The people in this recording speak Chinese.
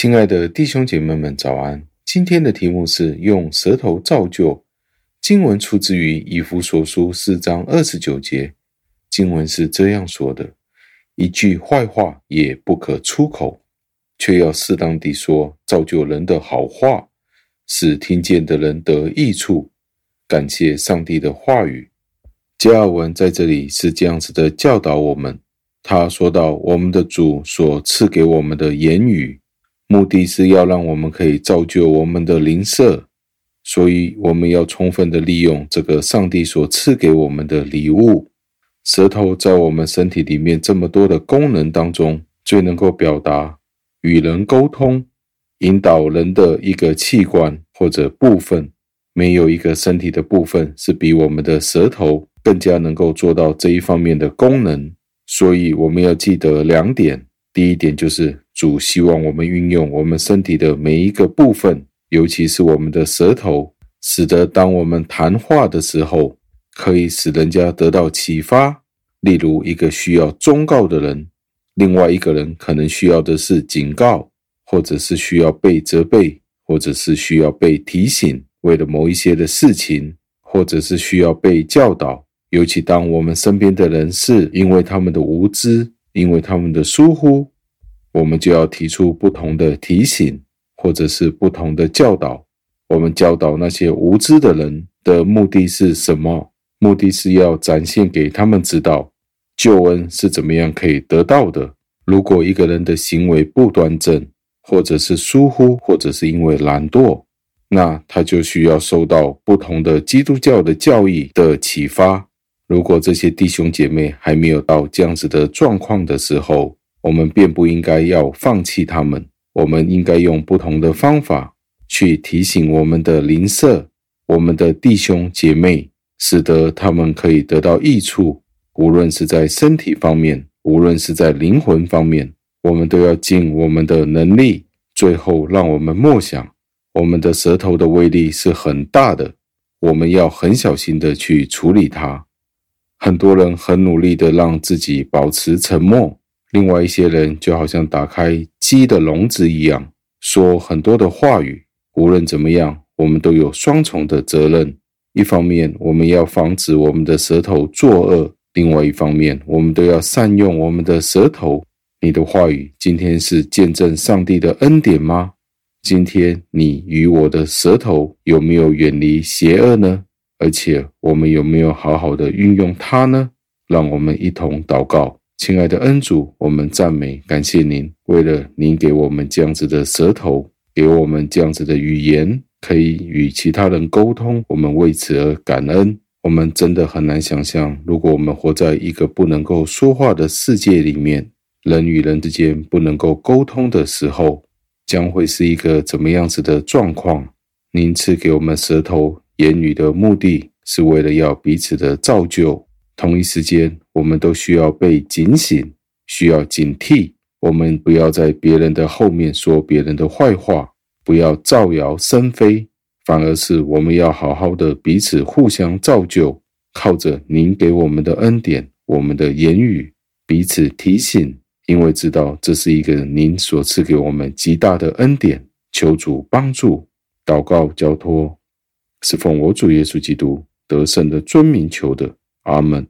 亲爱的弟兄姐妹们，早安！今天的题目是用舌头造就。经文出自于以弗所书四章二十九节，经文是这样说的：“一句坏话也不可出口，却要适当地说，造就人的好话，使听见的人得益处。”感谢上帝的话语。加尔文在这里是这样子的教导我们。他说到：“我们的主所赐给我们的言语，目的是要让我们可以造就我们的灵舍，所以我们要充分的利用这个上帝所赐给我们的礼物。舌头在我们身体里面这么多的功能当中，最能够表达与人沟通、引导人的一个器官或者部分，没有一个身体的部分是比我们的舌头更加能够做到这一方面的功能。”所以我们要记得两点：第一点就是主希望我们运用我们身体的每一个部分，尤其是我们的舌头，使得当我们谈话的时候，可以使人家得到启发。例如，一个需要忠告的人，另外一个人可能需要的是警告，或者是需要被责备，或者是需要被提醒，为了某一些的事情，或者是需要被教导。尤其当我们身边的人是因为他们的无知，因为他们的疏忽，我们就要提出不同的提醒，或者是不同的教导。我们教导那些无知的人的目的是什么？目的是要展现给他们知道救恩是怎么样可以得到的。如果一个人的行为不端正，或者是疏忽，或者是因为懒惰，那他就需要受到不同的基督教的教义的启发。如果这些弟兄姐妹还没有到这样子的状况的时候，我们便不应该要放弃他们。我们应该用不同的方法去提醒我们的邻舍、我们的弟兄姐妹，使得他们可以得到益处。无论是在身体方面，无论是在灵魂方面，我们都要尽我们的能力。最后，让我们默想，我们的舌头的威力是很大的，我们要很小心的去处理它。很多人很努力的让自己保持沉默，另外一些人就好像打开鸡的笼子一样，说很多的话语。无论怎么样，我们都有双重的责任：一方面，我们要防止我们的舌头作恶；另外一方面，我们都要善用我们的舌头。你的话语今天是见证上帝的恩典吗？今天你与我的舌头有没有远离邪恶呢？而且我们有没有好好的运用它呢？让我们一同祷告，亲爱的恩主，我们赞美感谢您，为了您给我们这样子的舌头，给我们这样子的语言，可以与其他人沟通，我们为此而感恩。我们真的很难想象，如果我们活在一个不能够说话的世界里面，人与人之间不能够沟通的时候，将会是一个怎么样子的状况？您赐给我们舌头。言语的目的是为了要彼此的造就。同一时间，我们都需要被警醒，需要警惕。我们不要在别人的后面说别人的坏话，不要造谣生非，反而是我们要好好的彼此互相造就，靠着您给我们的恩典，我们的言语彼此提醒，因为知道这是一个您所赐给我们极大的恩典。求主帮助，祷告交托。是奉我主耶稣基督得胜的尊名求的，Amen.